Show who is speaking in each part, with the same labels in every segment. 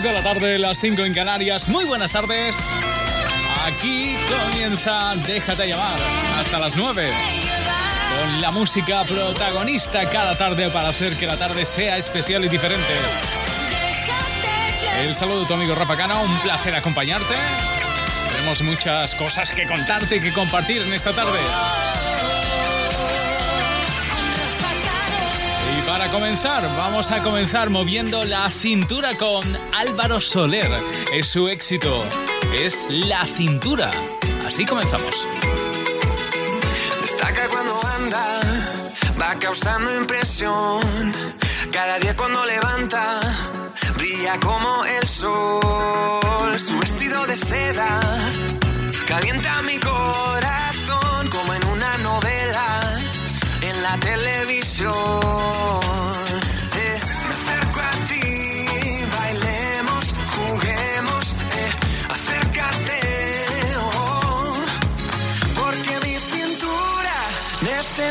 Speaker 1: Las 6 de la tarde, las 5 en Canarias. Muy buenas tardes. Aquí comienza Déjate llamar hasta las 9. Con la música protagonista cada tarde para hacer que la tarde sea especial y diferente. El saludo de tu amigo Rafa Cana, un placer acompañarte. Tenemos muchas cosas que contarte y que compartir en esta tarde. Para comenzar, vamos a comenzar moviendo la cintura con Álvaro Soler. Es su éxito, es la cintura. Así comenzamos.
Speaker 2: Destaca cuando anda, va causando impresión. Cada día cuando levanta, brilla como el sol. Su vestido de seda calienta mi corazón como en una novela en la televisión.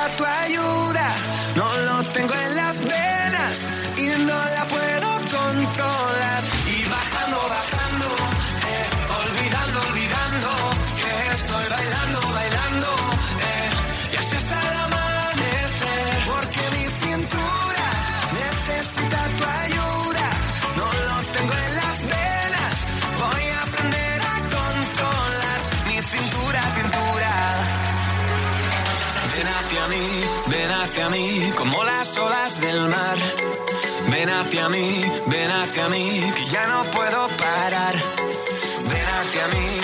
Speaker 2: Necesita tu ayuda. Hacia mí, ven hacia mí, que ya no puedo parar. Ven hacia mí,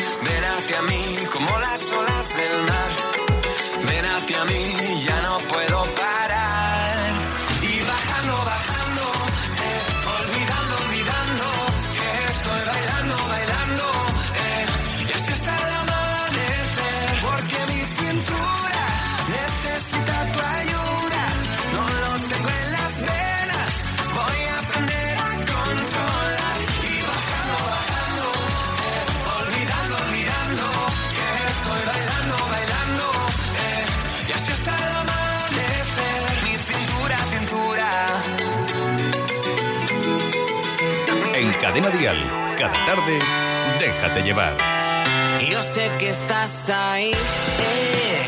Speaker 2: eh,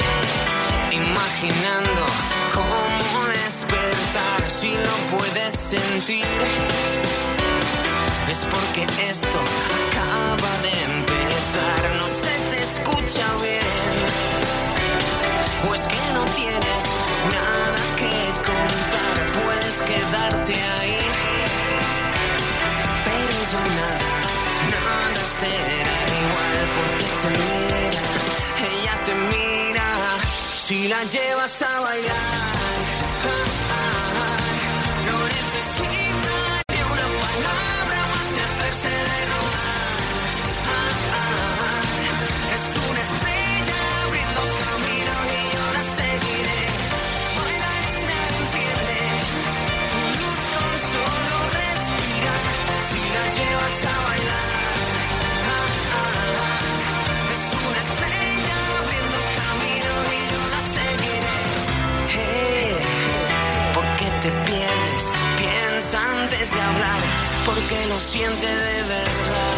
Speaker 2: imaginando cómo despertar si lo puedes sentir. Es porque esto acaba de empezar, no se te escucha bien. O es que no tienes nada que contar, puedes quedarte ahí. Pero ya nada, nada será si la llevas a bailar.
Speaker 3: Porque lo siente de verdad.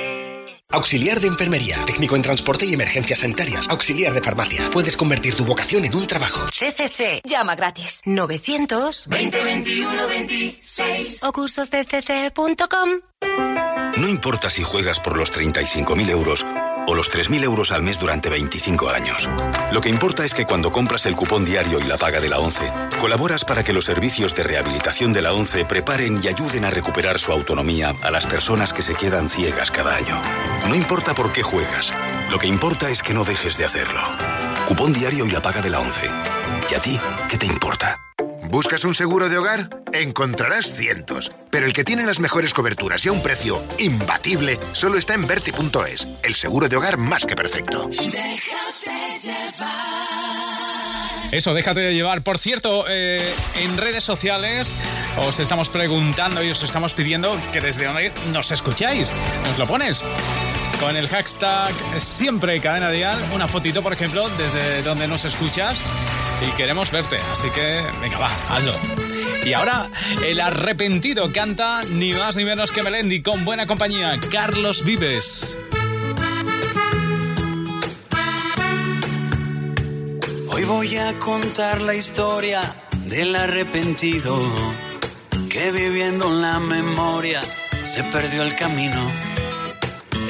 Speaker 4: Auxiliar de enfermería, técnico en transporte y emergencias sanitarias, auxiliar de farmacia. Puedes convertir tu vocación en un trabajo.
Speaker 5: CCC. Llama gratis. 900 2021 26 o cursosdecc.com.
Speaker 6: No importa si juegas por los 35.000 euros o los 3.000 euros al mes durante 25 años. Lo que importa es que cuando compras el cupón diario y la paga de la ONCE, colaboras para que los servicios de rehabilitación de la ONCE preparen y ayuden a recuperar su autonomía a las personas que se quedan ciegas cada año. No importa por qué juegas, lo que importa es que no dejes de hacerlo. Cupón diario y la paga de la ONCE. ¿Y a ti qué te importa?
Speaker 7: ¿Buscas un seguro de hogar? Encontrarás cientos, pero el que tiene las mejores coberturas y a un precio imbatible solo está en Verti.es, el seguro de hogar más que perfecto.
Speaker 1: Eso, déjate de llevar. Por cierto, eh, en redes sociales os estamos preguntando y os estamos pidiendo que desde dónde nos escucháis. ¿Nos lo pones? Con el hashtag siempre cadena dial, una fotito, por ejemplo, desde donde nos escuchas y queremos verte. Así que, venga, va, hazlo. Y ahora, el arrepentido canta ni más ni menos que Melendi con buena compañía, Carlos Vives.
Speaker 3: Hoy voy a contar la historia del arrepentido que viviendo en la memoria se perdió el camino.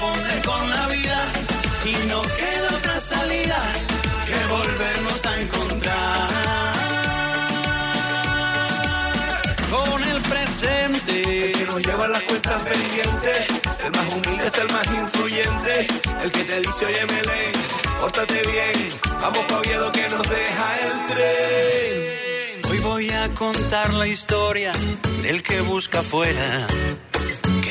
Speaker 3: con la vida y no queda otra salida que volvernos a encontrar con el presente.
Speaker 8: El que nos lleva las cuentas pendientes, el más humilde hasta el más influyente, el que te dice, oye, Melén, pórtate bien, vamos pa' Oviedo que nos deja el tren.
Speaker 3: Hoy voy a
Speaker 9: contar la historia del que busca afuera,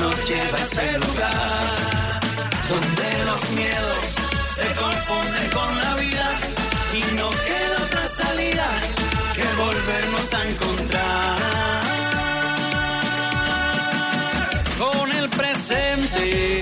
Speaker 9: nos lleve a ese lugar donde los miedos se confunden con la vida y no queda otra salida que volvernos a encontrar con el presente.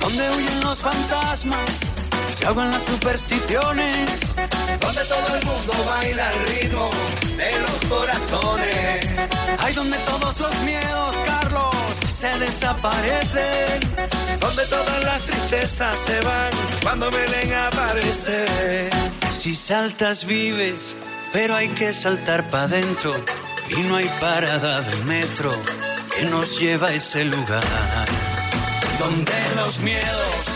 Speaker 9: Donde huyen los fantasmas, se ahogan las supersticiones.
Speaker 8: Donde todo el mundo baila al ritmo de los corazones.
Speaker 9: Hay donde todos los miedos, Carlos, se desaparecen.
Speaker 8: Donde todas las tristezas se van cuando Belén aparece.
Speaker 9: Si saltas vives, pero hay que saltar para adentro. Y no hay parada de metro que nos lleva a ese lugar. Donde los miedos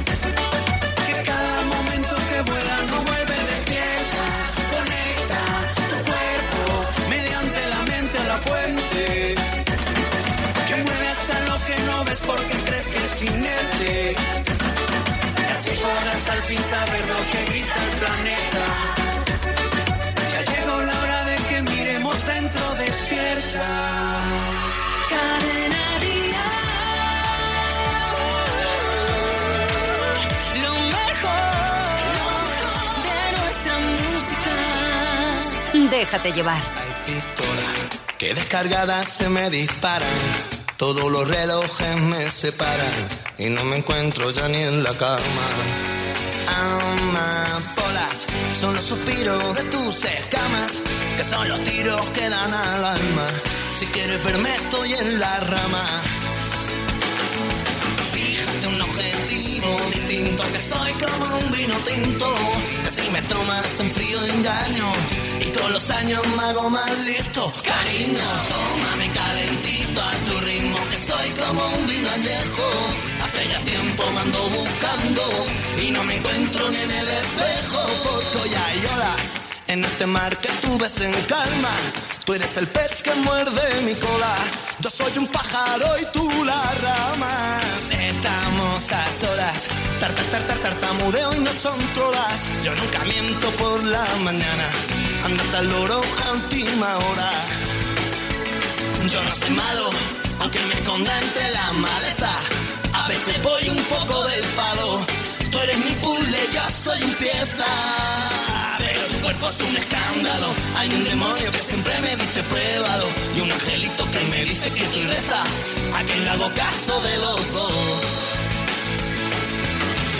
Speaker 9: Que es inerte. Y así podrás al fin saber lo que grita el planeta. Ya llegó la hora de que miremos dentro despierta.
Speaker 10: Cadena Lo mejor de nuestra música.
Speaker 3: Déjate llevar.
Speaker 8: Que descargadas se me disparan. Todos los relojes me separan. Y no me encuentro ya ni en la cama. Amapolas son los suspiros de tus escamas. Que son los tiros que dan al alma. Si quieres verme, estoy en la rama. Fíjate un objetivo distinto que soy como un vino tinto que si me tomas en frío engaño y con los años me hago más listo cariño tómame calentito a tu ritmo que soy como un vino añejo hace ya tiempo me ando buscando y no me encuentro ni en el espejo porque hay olas en este mar que tú ves en calma Tú eres el pez que muerde mi cola. Yo soy un pájaro y tú la rama. Estamos a solas. Tartar, tartar, tartamudeo y no son trolas. Yo nunca miento por la mañana. Andate al loro a última hora. Yo no soy malo, aunque me esconda entre la maleza. A veces voy un poco del palo. Tú eres mi puzzle, yo soy un pieza. Pero tu cuerpo es un escándalo. Hay un demonio que siempre me dice pruébalo. Y un angelito que me dice que tú reza. A quien le hago caso de los dos.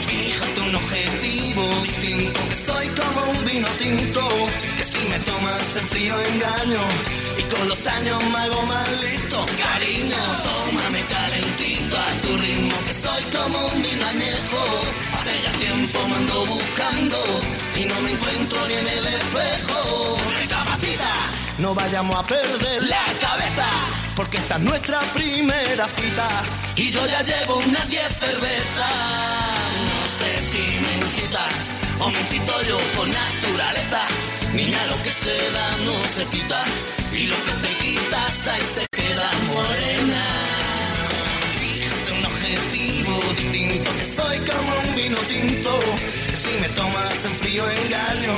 Speaker 8: Fíjate un objetivo distinto. Que soy como un vino tinto. Que si me tomas en frío engaño. Y con los años me hago más listo. Cariño, tómame calentito a tu ritmo. Que soy como un vino añejo. Hace ya tiempo me ando buscando. Y no me encuentro ni en el espejo. Recapacita, no vayamos a perder la cabeza. Porque esta es nuestra primera cita. Y yo ya llevo unas 10 cervezas. No sé si me incitas o me incito yo por naturaleza. Niña, lo que se da no se quita. Y lo que te quitas ahí se queda morena. Fíjate un objetivo distinto. Que soy como un vino tinto. Que si me tomas en frío engaño.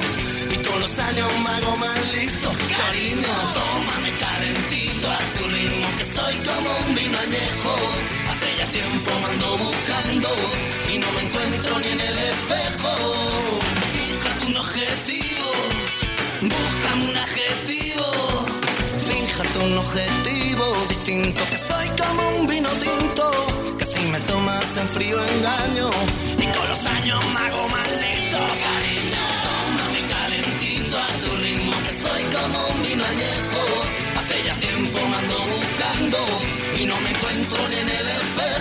Speaker 8: Y con los años me hago más listo. Cariño, tómame calentito a tu ritmo. Que soy como un vino añejo. Hace ya tiempo me ando buscando. Un objetivo. Distinto, que soy como un vino tinto, que si me tomas en frío engaño, y con los años me hago más listo, cariño, tómame calentito a tu ritmo, que soy como un vino añejo, hace ya tiempo me ando buscando, y no me encuentro ni en el espejo,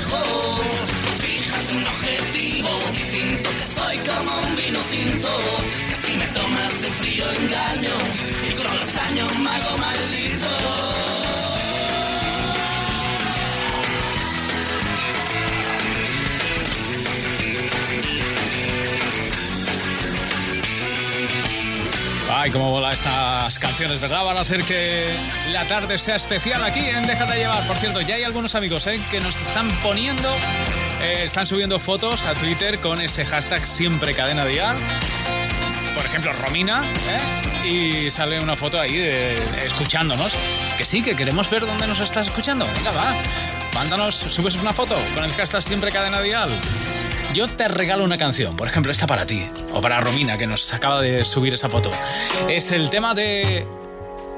Speaker 1: Ay, cómo bola estas canciones, ¿verdad? Van a hacer que la tarde sea especial aquí en Déjate llevar. Por cierto, ya hay algunos amigos ¿eh? que nos están poniendo, eh, están subiendo fotos a Twitter con ese hashtag siempre cadena dial. Por ejemplo, Romina, ¿eh? y sale una foto ahí escuchándonos. Que sí, que queremos ver dónde nos estás escuchando. Venga, va. Mándanos, subes una foto con el hashtag siempre cadena dial. Yo te regalo una canción, por ejemplo, esta para ti, o para Romina, que nos acaba de subir esa foto. Es el tema de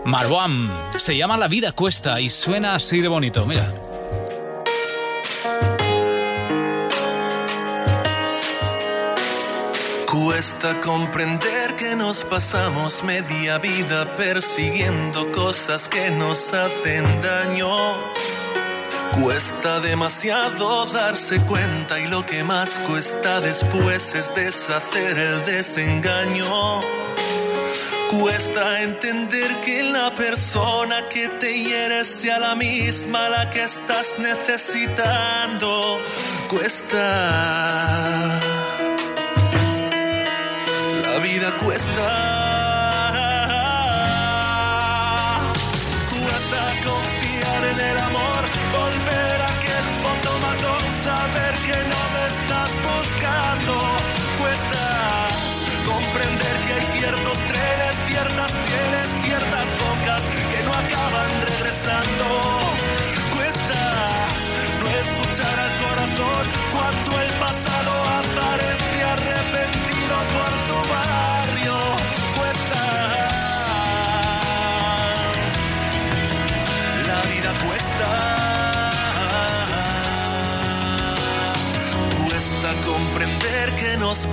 Speaker 1: Marwan. Se llama La vida cuesta y suena así de bonito, mira.
Speaker 11: Cuesta comprender que nos pasamos media vida persiguiendo cosas que nos hacen daño. Cuesta demasiado darse cuenta y lo que más cuesta después es deshacer el desengaño. Cuesta entender que la persona que te hiere sea la misma la que estás necesitando. Cuesta. La vida cuesta. Cuesta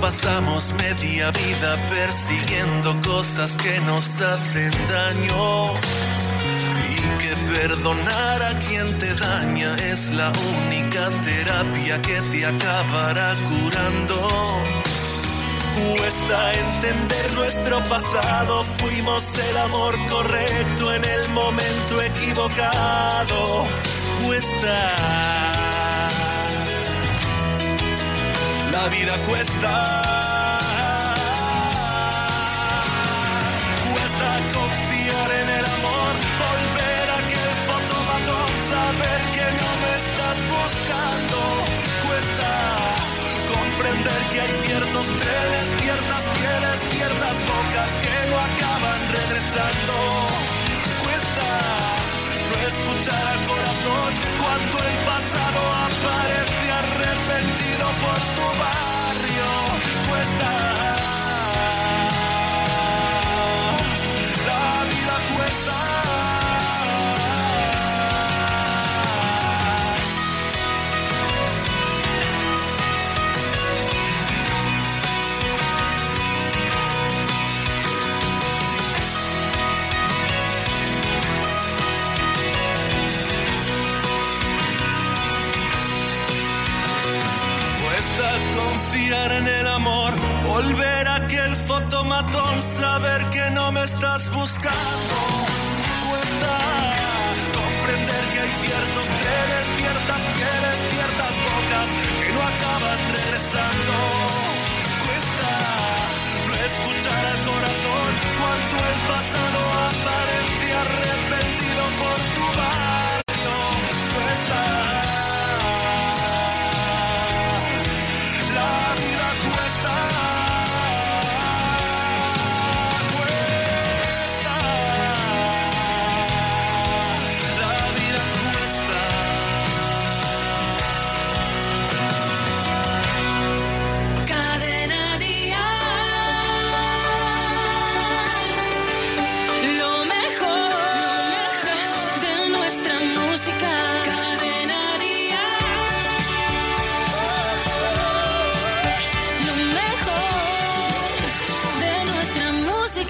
Speaker 11: pasamos media vida persiguiendo cosas que nos hacen daño. Y que perdonar a quien te daña es la única terapia que te acabará curando. Cuesta entender nuestro pasado, fuimos el amor correcto en el momento equivocado. Cuesta. La vida cuesta. Cuesta confiar en el amor, volver a aquel fotomatón, saber que no me estás buscando. Cuesta comprender que hay ciertos trenes, ciertas pieles, ciertas bocas que no acaban regresando. Cuesta no escuchar al corazón saber que no me estás buscando. Cuesta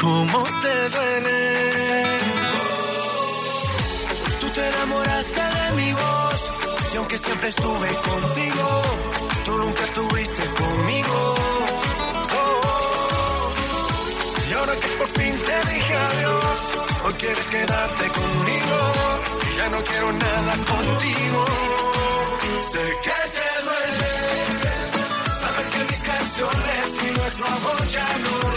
Speaker 12: Cómo te duele. Tú te enamoraste de mi voz y aunque siempre estuve contigo, tú nunca estuviste conmigo. Y ahora que por fin te dije adiós, hoy quieres quedarte conmigo y ya no quiero nada contigo. Sé que te duele saber que mis canciones y nuestro amor ya no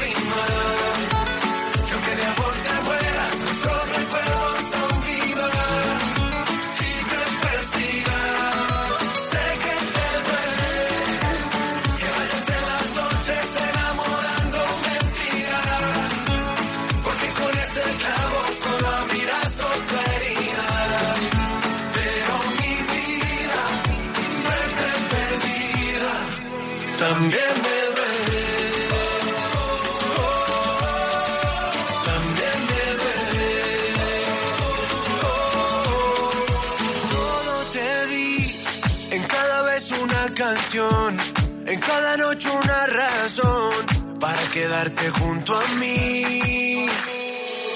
Speaker 12: en cada noche una razón para quedarte junto a mí.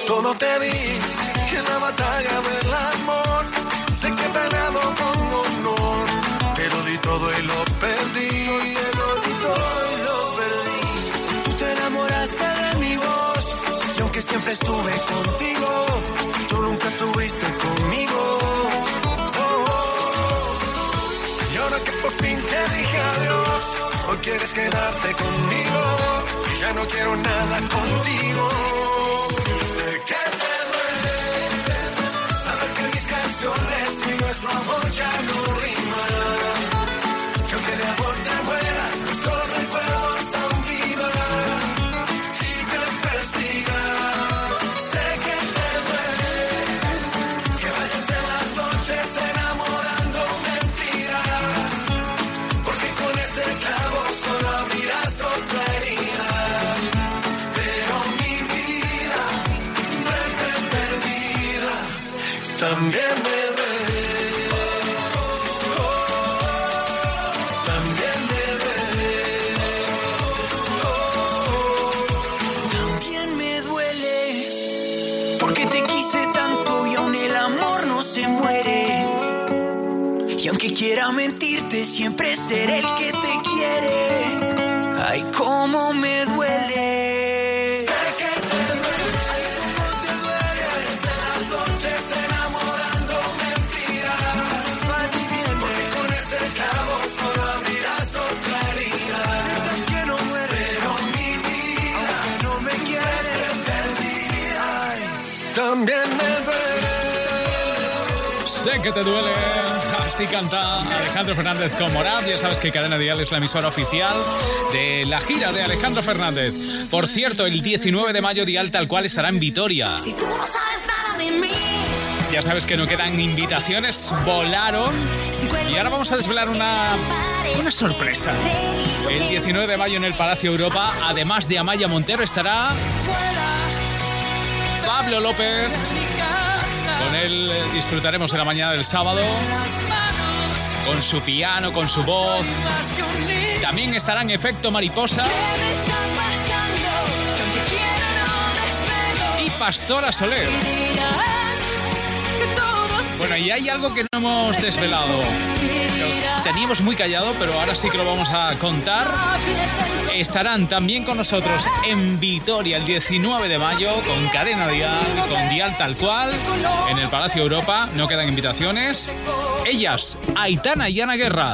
Speaker 12: Todo te di, en la batalla del amor, sé que he peleado con honor, te lo di todo y lo perdí. Yo lo di todo y lo perdí. Tú te enamoraste de mi voz, y aunque siempre estuve contigo, quieres quedarte conmigo, y ya no quiero nada contigo. Sé que te duele saber que mis canciones y nuestro amor ya no riman. También me duele. También me duele. También me duele. Porque te quise tanto y aún el amor no se muere. Y aunque quiera mentirte, siempre seré el que te quiere. Ay, cómo me Que te duele.
Speaker 1: Así canta Alejandro Fernández con Morat. Ya sabes que Cadena Dial es la emisora oficial de la gira de Alejandro Fernández. Por cierto, el 19 de mayo Dial tal cual estará en Vitoria. Ya sabes que no quedan invitaciones, volaron. Y ahora vamos a desvelar una, una sorpresa. El 19 de mayo en el Palacio Europa, además de Amaya Montero, estará Pablo López. Con él eh, disfrutaremos de la mañana del sábado. Con su piano, con su voz. También estará en efecto mariposa. Y Pastora Soler. Bueno, y hay algo que no hemos desvelado. Teníamos muy callado, pero ahora sí que lo vamos a contar. Estarán también con nosotros en Vitoria el 19 de mayo con Cadena Dial, con Dial tal cual, en el Palacio Europa. No quedan invitaciones. Ellas, Aitana y Ana Guerra.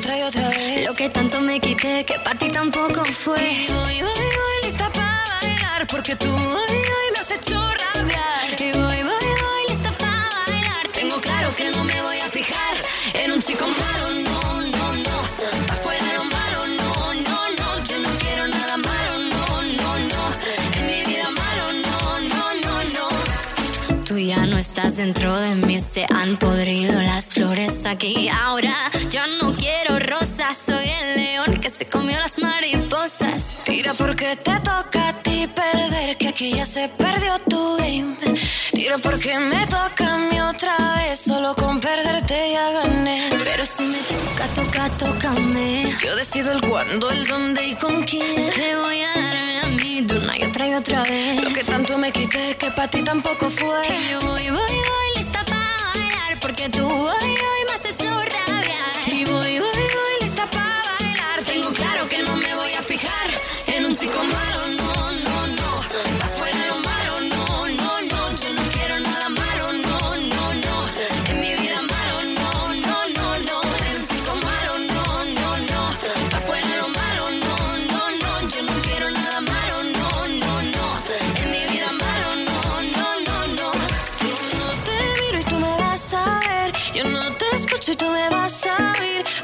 Speaker 10: otra y otra vez.
Speaker 13: Lo que tanto me quité, que para ti tampoco fue.
Speaker 10: Y voy, voy, voy, lista para bailar, porque tú hoy, hoy me has hecho rabiar.
Speaker 13: Estás dentro de mí, se han podrido las flores aquí. Ahora yo no quiero rosas, soy el león que se comió las mariposas.
Speaker 10: Tira porque te toca a ti perder, que aquí ya se perdió tu game. Tira porque me toca a mí otra vez, solo con perderte ya gané.
Speaker 13: Pero si me toca, toca, tócame.
Speaker 10: Yo decido el cuándo, el dónde y con quién.
Speaker 13: Te voy a darme a mí de una y otra y otra vez.
Speaker 10: Lo que tanto me quité que para ti tampoco fue.
Speaker 13: Y yo voy, voy, voy, lista para bailar, porque tú hoy, hoy me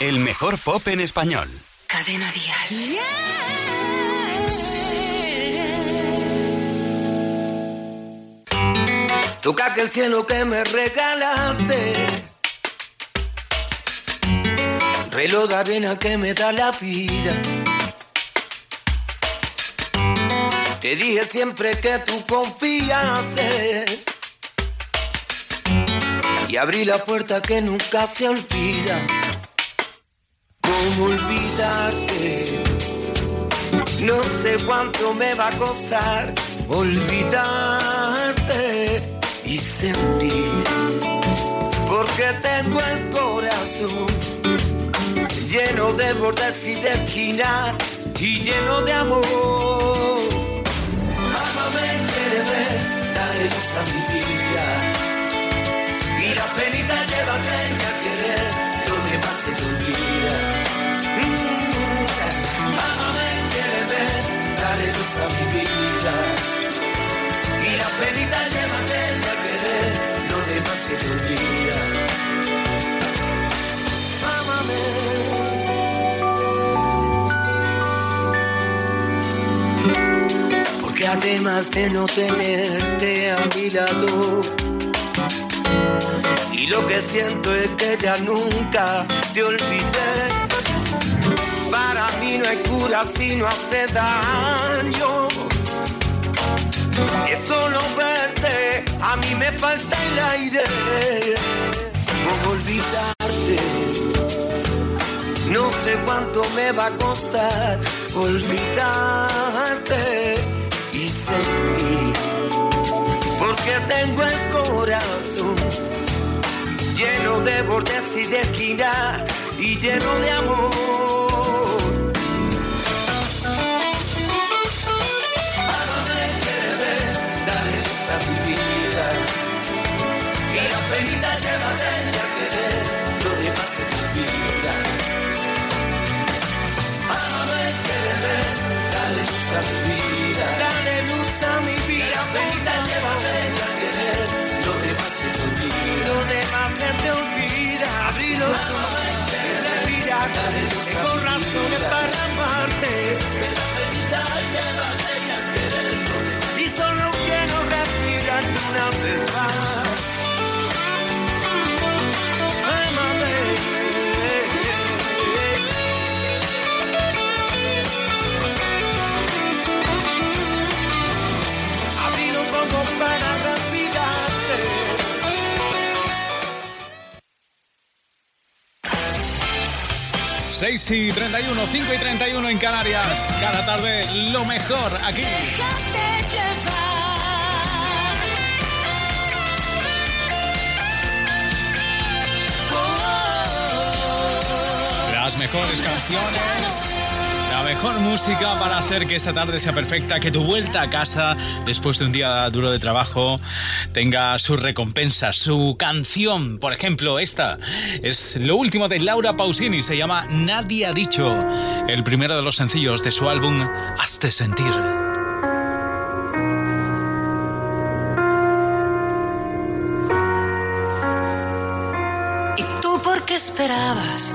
Speaker 6: El mejor pop en español.
Speaker 10: Cadena Dial.
Speaker 8: Toca que el cielo que me regalaste. Reloj de arena que me da la vida. Te dije siempre que tú confiases. Y abrí la puerta que nunca se olvida. ¿Cómo olvidarte? No sé cuánto me va a costar olvidarte y sentir. Porque tengo el corazón lleno de bordes y de esquinas y lleno de amor. Amame, quiéreme, dale luz a mi vida. Y la penita llévate y a mi vida. Y la penita llévate a querer, lo demás se te olvida. Ámame. Porque además de no tenerte a mi lado, y lo que siento es que ya nunca te olvidé. Para mí no hay cura si no hace daño. Es solo verte, a mí me falta el aire. ¿Cómo olvidarte? No sé cuánto me va a costar olvidarte y sentir. Porque tengo el corazón lleno de bordes y de esquinas y lleno de amor. Llévate a querer lo demás se te olvida. Amame, quererme, dale luz a mi vida. Dale luz a mi vida. Venita, llévate a querer lo demás se te olvida. Lo demás se te olvida. Abrí los ojos, respirar. Tengo razones para amarte.
Speaker 1: 6 y 31, 5 y 31 en Canarias. Cada tarde lo mejor aquí. Las mejores canciones. Mejor música para hacer que esta tarde sea perfecta, que tu vuelta a casa después de un día duro de trabajo tenga su recompensa, su canción. Por ejemplo, esta es lo último de Laura Pausini, se llama Nadie ha dicho, el primero de los sencillos de su álbum Hazte sentir.
Speaker 10: ¿Y tú por qué esperabas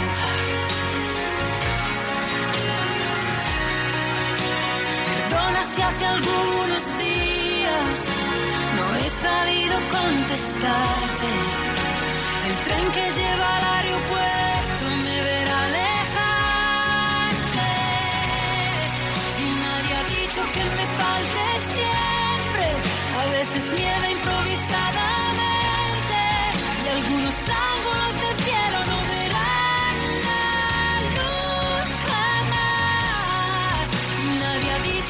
Speaker 10: Algunos días no he sabido contestarte. El tren que lleva al aeropuerto me verá alejarte. Y nadie ha dicho que me falte siempre. A veces nieva improvisadamente. Y algunos ángulos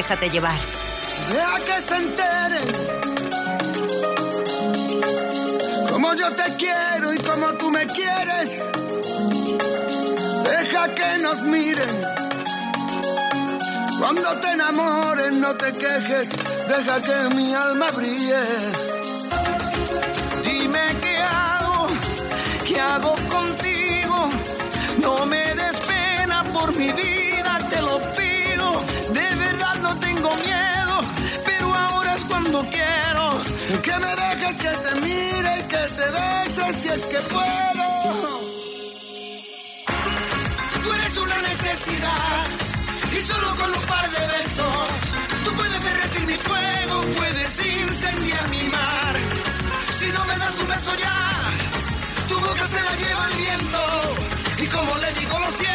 Speaker 5: Déjate llevar.
Speaker 8: Deja que se enteren como yo te quiero y como tú me quieres. Deja que nos miren
Speaker 2: Cuando te enamores no te quejes, deja que mi alma brille. Dime qué hago, qué hago contigo. No me des pena por mi vida, cuando quiero. Que me dejes que te mire y que te beses si es que puedo. Tú eres una necesidad y solo con un par de besos tú puedes derretir mi fuego, puedes incendiar mi mar. Si no me das un beso ya, tu boca se la lleva el viento y como le digo lo siento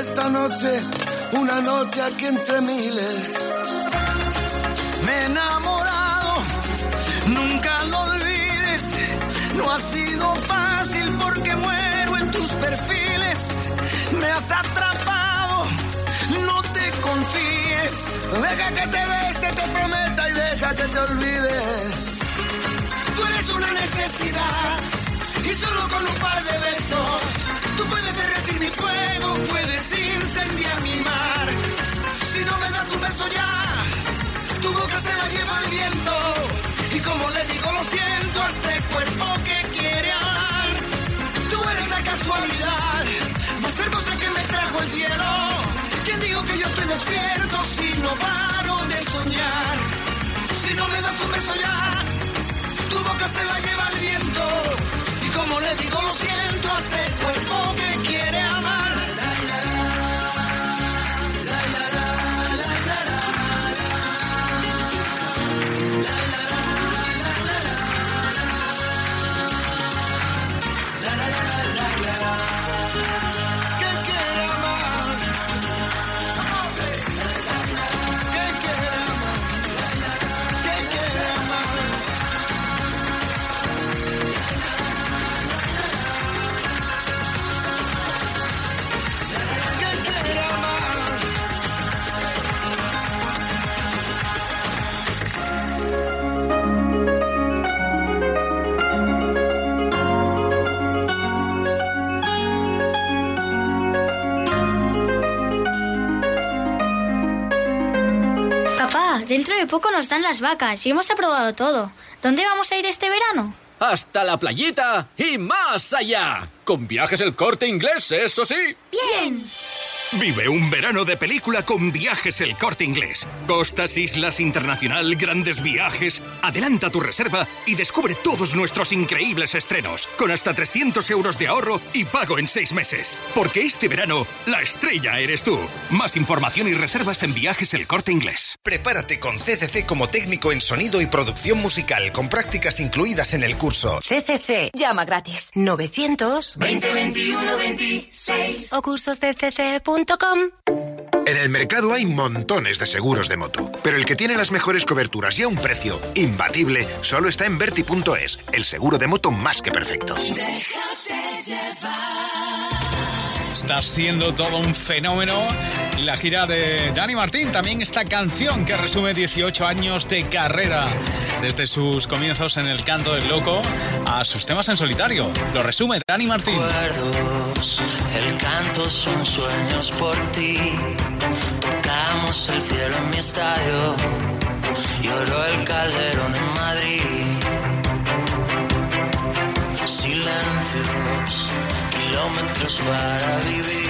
Speaker 2: esta noche, una noche aquí entre miles. Me he enamorado, nunca lo olvides. No ha sido fácil porque muero en tus perfiles. Me has atrapado, no te confíes. Deja que te bese, te prometa y deja que te olvides. Tú eres una necesidad y solo con un par de besos tú puedes derretir mi fuego, incendiar mi mar. Si no me das un beso ya, tu boca se la lleva el viento y como le digo lo siento a este cuerpo que quiere amar. Tú eres la casualidad más hermosa que me trajo el cielo. ¿Quién digo que yo estoy despierto si no paro de soñar? Si no me das un beso ya, tu boca se la lleva el viento. Y como le digo, lo siento a este cuerpo que
Speaker 14: poco nos dan las vacas y hemos aprobado todo. ¿Dónde vamos a ir este verano?
Speaker 15: Hasta la playita y más allá. Con viajes el corte inglés, eso sí.
Speaker 14: Bien.
Speaker 16: Vive un verano de película con viajes el corte inglés. Costas, islas, internacional, grandes viajes. Adelanta tu reserva y descubre todos nuestros increíbles estrenos. Con hasta 300 euros de ahorro y pago en seis meses. Porque este verano, la estrella eres tú. Más información y reservas en viajes el corte inglés.
Speaker 4: Prepárate con CCC como técnico en sonido y producción musical, con prácticas incluidas en el curso.
Speaker 17: CCC. Llama gratis. 900 2021 26 o
Speaker 7: En el mercado hay montones de seguros de moto, pero el que tiene las mejores coberturas y a un precio imbatible solo está en Verti.es, el seguro de moto más que perfecto.
Speaker 1: Está siendo todo un fenómeno la gira de Dani Martín. También esta canción que resume 18 años de carrera. Desde sus comienzos en el canto del loco a sus temas en solitario. Lo resume Dani Martín.
Speaker 18: recuerdos, el canto son sueños por ti. Tocamos el cielo en mi estadio, lloró el calderón en Madrid. Silencios, kilómetros para vivir,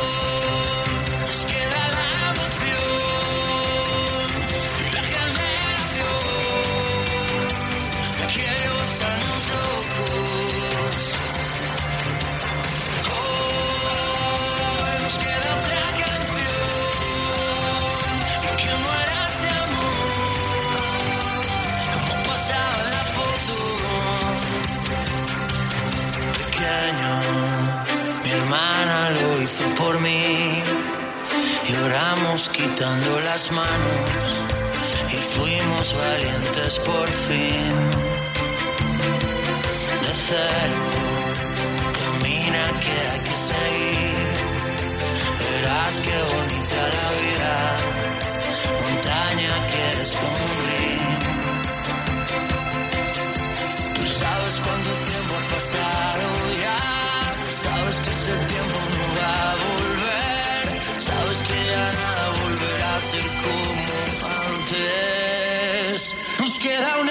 Speaker 18: Mi hermana lo hizo por mí. Lloramos quitando las manos y fuimos valientes por fin. De cero, camina que hay que seguir. Verás qué bonita la vida, montaña que descubrir. Tú sabes cuánto tiempo ha pasado sabes que ese tiempo no va a volver, sabes que ya nada volverá a ser como antes. Nos queda una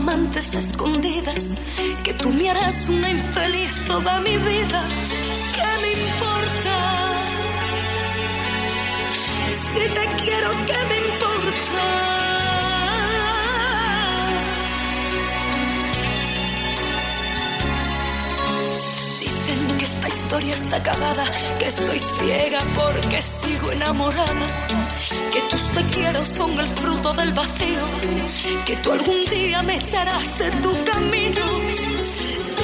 Speaker 5: Amantes escondidas, que tú me harás una infeliz toda mi vida. ¿Qué me importa? Si te quiero, ¿qué me importa? Dicen que esta historia está acabada, que estoy ciega porque sigo enamorada, que tus te quiero son el fruto del vacío, que tú algún día me echarás de tu camino.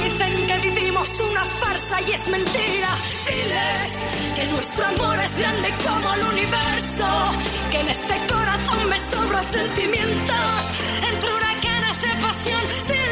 Speaker 5: Dicen que vivimos una farsa y es mentira. Diles que nuestro amor es grande como el universo, que en este corazón me sobran sentimientos entre huracanes de pasión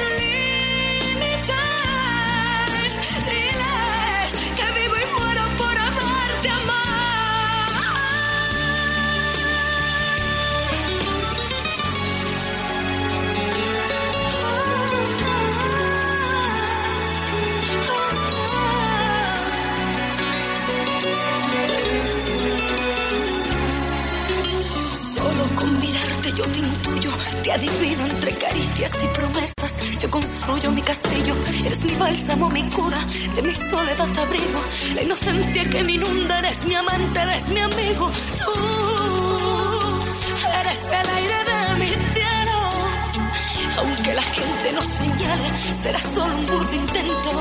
Speaker 5: te adivino entre caricias y promesas. Yo construyo mi castillo, eres mi bálsamo, mi cura, de mi soledad abrigo. La inocencia que me inunda, eres mi amante, eres mi amigo. Tú eres el aire de mi cielo. Aunque la gente nos señale, será solo un burdo intento.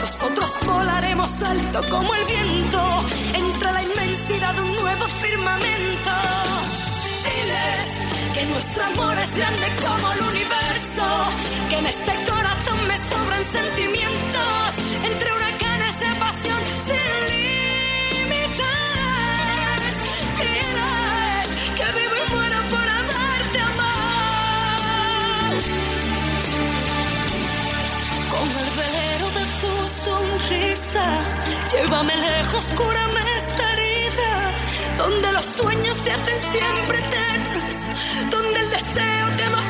Speaker 5: Nosotros volaremos alto como el viento, entre la inmensidad de un nuevo firmamento. Nuestro amor es grande como el universo, que en este corazón me sobran sentimientos entre huracanes de pasión sin límites. Diles que vivo y muero por darte amor. Con el velero de tu sonrisa, llévame lejos, cúrame donde los sueños se hacen siempre eternos, donde el deseo fuego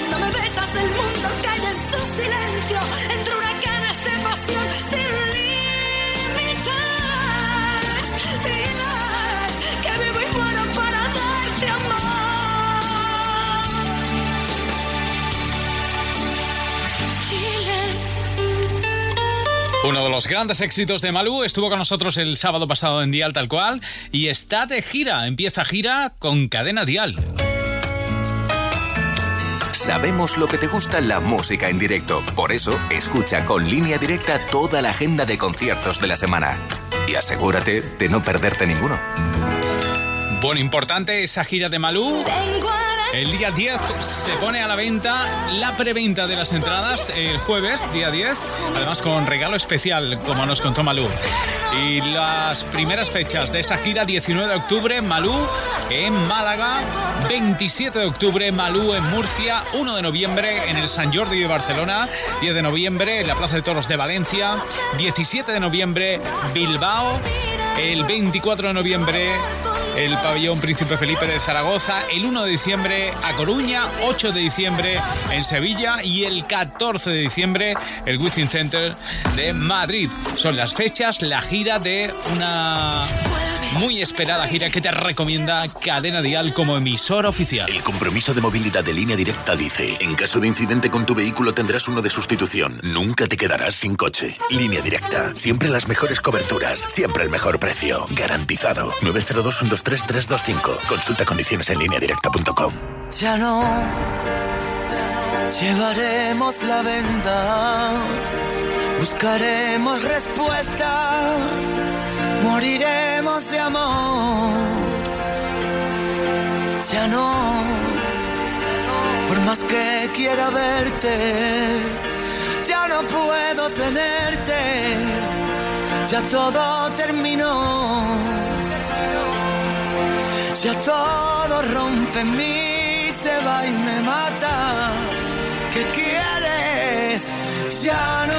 Speaker 5: cuando me besas el mundo calla en su silencio, entre huracanes de pasión sin límites. Diles que vivo y muero para darte amor.
Speaker 1: Uno de los grandes éxitos de Malú estuvo con nosotros el sábado pasado en Dial tal cual y está de gira. Empieza gira con Cadena Dial.
Speaker 19: Sabemos lo que te gusta la música en directo. Por eso, escucha con línea directa toda la agenda de conciertos de la semana. Y asegúrate de no perderte ninguno.
Speaker 1: Bueno, importante esa gira de Malú. El día 10 se pone a la venta la preventa de las entradas el jueves, día 10, además con regalo especial, como nos contó Malú. Y las primeras fechas de esa gira, 19 de octubre, Malú en Málaga, 27 de octubre, Malú en Murcia, 1 de noviembre en el San Jordi de Barcelona, 10 de noviembre en la Plaza de Toros de Valencia, 17 de noviembre, Bilbao, el 24 de noviembre el pabellón Príncipe Felipe de Zaragoza, el 1 de diciembre a Coruña, 8 de diciembre en Sevilla. Y el 14 de diciembre el Wizzing Center de Madrid. Son las fechas, la gira de una muy esperada gira que te recomienda Cadena Dial como emisor oficial.
Speaker 20: El compromiso de movilidad de línea directa dice, en caso de incidente con tu vehículo tendrás uno de sustitución. Nunca te quedarás sin coche. Línea directa, siempre las mejores coberturas, siempre el mejor precio. Garantizado. 902-123-325. Consulta condiciones en línea directa.com.
Speaker 8: Ya no llevaremos la venda, buscaremos respuestas, moriremos de amor. Ya no, por más que quiera verte, ya no puedo tenerte, ya todo terminó. Ya todo rompe mí, se va y me mata. ¿Qué quieres? Ya no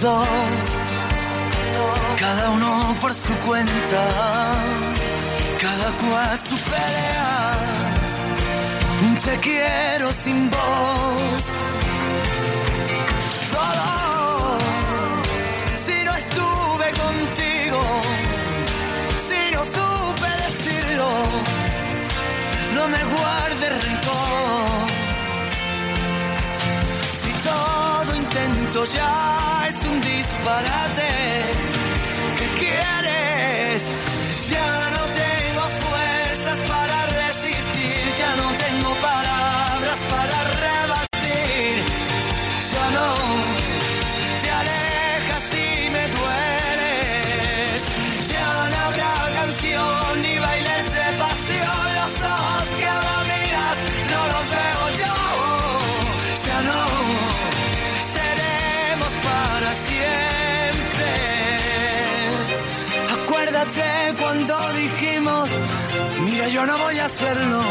Speaker 8: Dos, cada uno por su cuenta, cada cual su pelea. Te quiero sin voz. Solo si no estuve contigo, si no supe decirlo, no me guardes rencor. Intento ya es un disparate, ¿qué quieres? Ya no tengo no
Speaker 2: voy a hacerlo.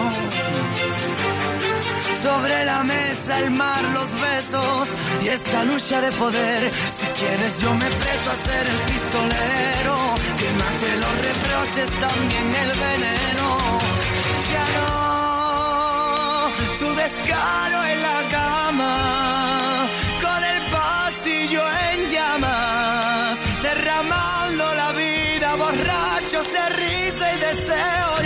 Speaker 2: Sobre la mesa el mar, los besos y esta lucha de poder. Si quieres yo me presto a ser el pistolero. Que mate los reproches, también el veneno. Ya no, tu descaro en la cama. Con el pasillo en llamas. Derramando la vida, borracho, se risa y deseo.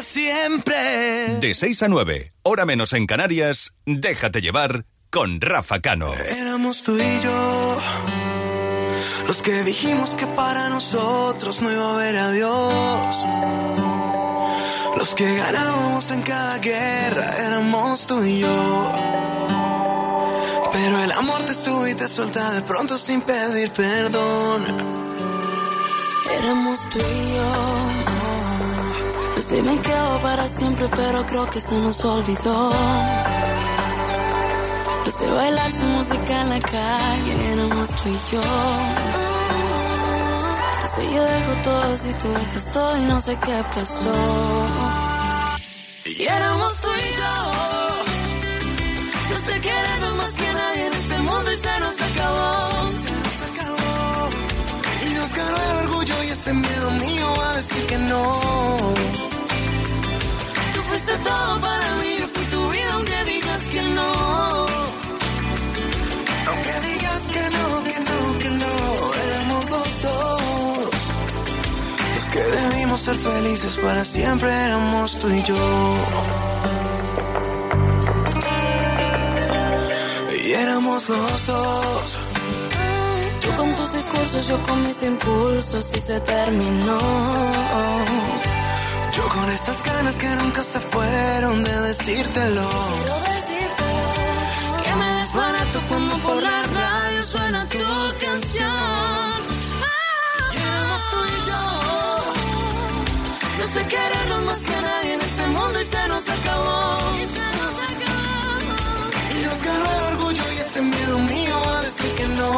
Speaker 2: Para siempre.
Speaker 16: De 6 a 9, hora menos en Canarias, déjate llevar con Rafa Cano.
Speaker 2: Éramos tú y yo los que dijimos que para nosotros no iba a haber adiós. Los que ganábamos en cada guerra éramos tú y yo. Pero el amor te sube y te suelta de pronto sin pedir perdón.
Speaker 10: Éramos tú y yo. No sé, me quedo para siempre, pero creo que se nos olvidó. No sé bailar sin música en la calle, éramos tú y yo. No sé, yo dejo todo si tú dejas todo y no sé qué pasó. Y éramos tú y yo. No sé querernos más que nadie en este mundo y se nos acabó.
Speaker 2: Se nos acabó. Y nos ganó el orgullo y este miedo mío a decir que no.
Speaker 10: Todo para mí, yo fui tu vida aunque digas que no.
Speaker 2: Aunque digas que no, que no, que no, éramos los dos. Los que debimos ser felices para siempre éramos tú y yo. Y éramos los dos.
Speaker 10: Tú con tus discursos, yo con mis impulsos y se terminó.
Speaker 2: Con estas ganas que nunca se fueron de decírtelo.
Speaker 10: Quiero que me desbarato cuando por la radio suena tu canción.
Speaker 2: Y éramos tú y yo.
Speaker 10: No sé querernos más que nadie en este mundo y se nos acabó. Y se nos acabó.
Speaker 2: Y nos ganó el orgullo y ese miedo mío a decir que no.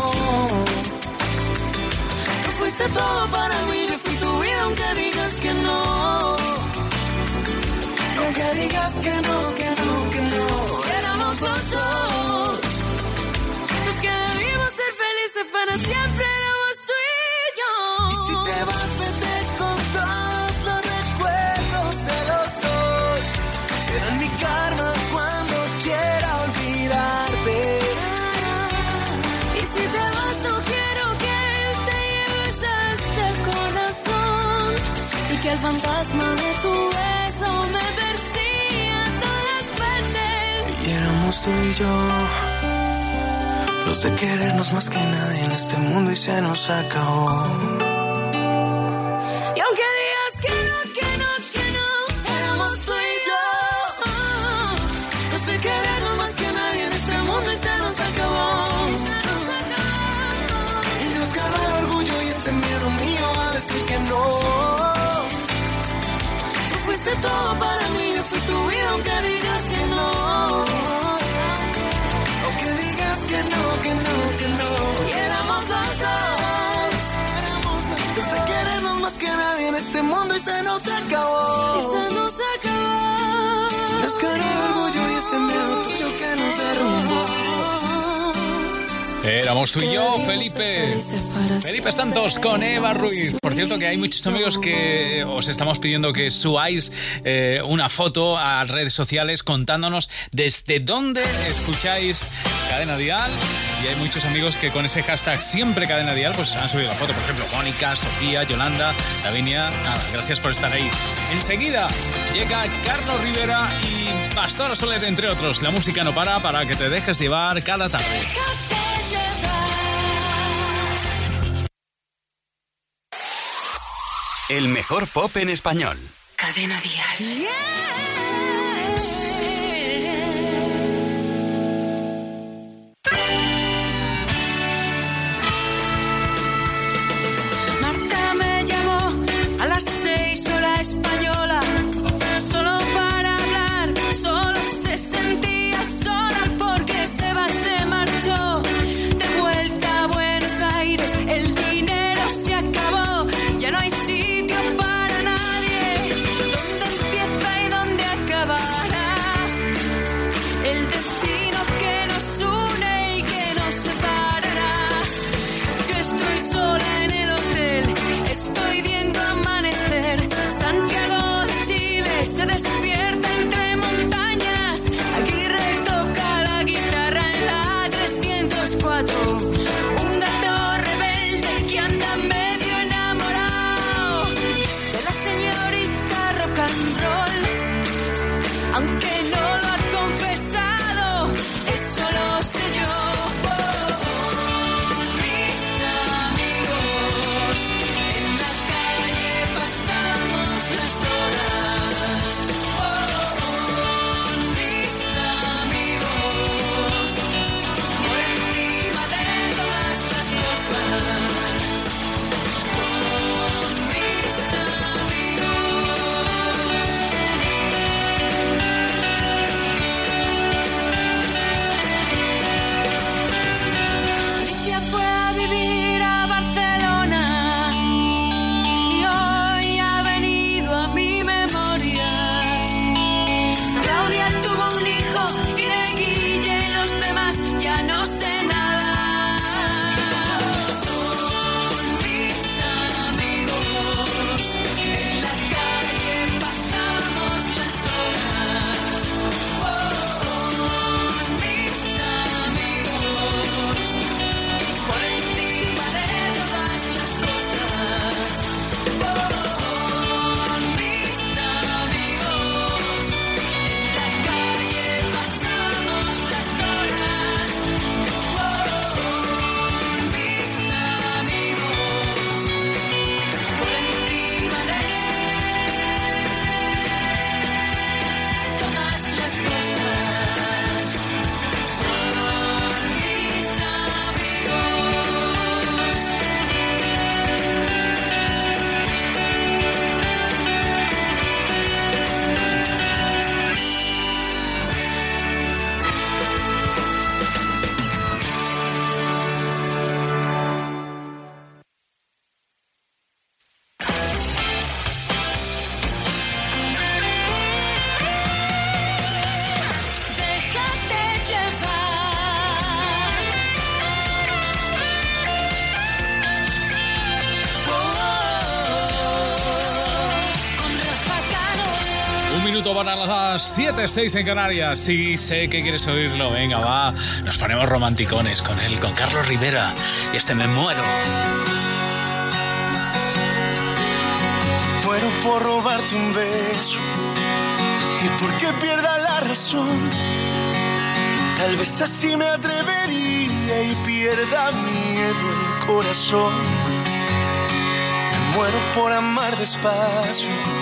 Speaker 10: Tú fuiste todo para mí, Aunque digas que no,
Speaker 2: que no, que no.
Speaker 10: Éramos los dos. Los que debimos ser felices para siempre tú y yo.
Speaker 2: Los de querernos más que nadie en este mundo y se nos acabó.
Speaker 10: Y aunque digas que no, que no, que no, éramos tú y yo. Los de querernos más que nadie en este mundo y se nos acabó. Y nos
Speaker 2: ganó el orgullo y ese miedo mío a decir que no.
Speaker 10: Tú fuiste todo para mí, yo fui tu vida aunque digas
Speaker 2: este mundo y se nos acabó.
Speaker 10: Y se nos acabó.
Speaker 2: Nos ganó el orgullo y ese miedo tuyo que nos derrumbó.
Speaker 1: Éramos tú y yo, Felipe. Felipe Santos con Eva Ruiz. Por cierto que hay muchos amigos que os estamos pidiendo que subáis eh, una foto a redes sociales contándonos desde dónde escucháis Cadena Dial Y hay muchos amigos que con ese hashtag siempre cadena dial pues han subido la foto. Por ejemplo, Mónica, Sofía, Yolanda, Lavinia. Nada, gracias por estar ahí. Enseguida llega Carlos Rivera y Pastora Soler, entre otros. La música no para para que te dejes llevar cada tarde.
Speaker 6: El mejor pop en español.
Speaker 21: Cadena Dial.
Speaker 10: Marta seis las
Speaker 1: 7, 6 en Canarias. Sí, sé que quieres oírlo. Venga, va. Nos ponemos romanticones con él, con Carlos Rivera. Y este me muero.
Speaker 12: Muero por robarte un beso y porque pierda la razón. Tal vez así me atrevería y pierda miedo el corazón. Me muero por amar despacio.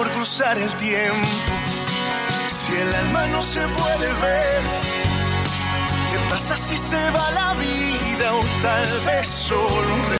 Speaker 12: Por cruzar el tiempo, si el alma no se puede ver. ¿Qué pasa si se va la vida o tal vez solo un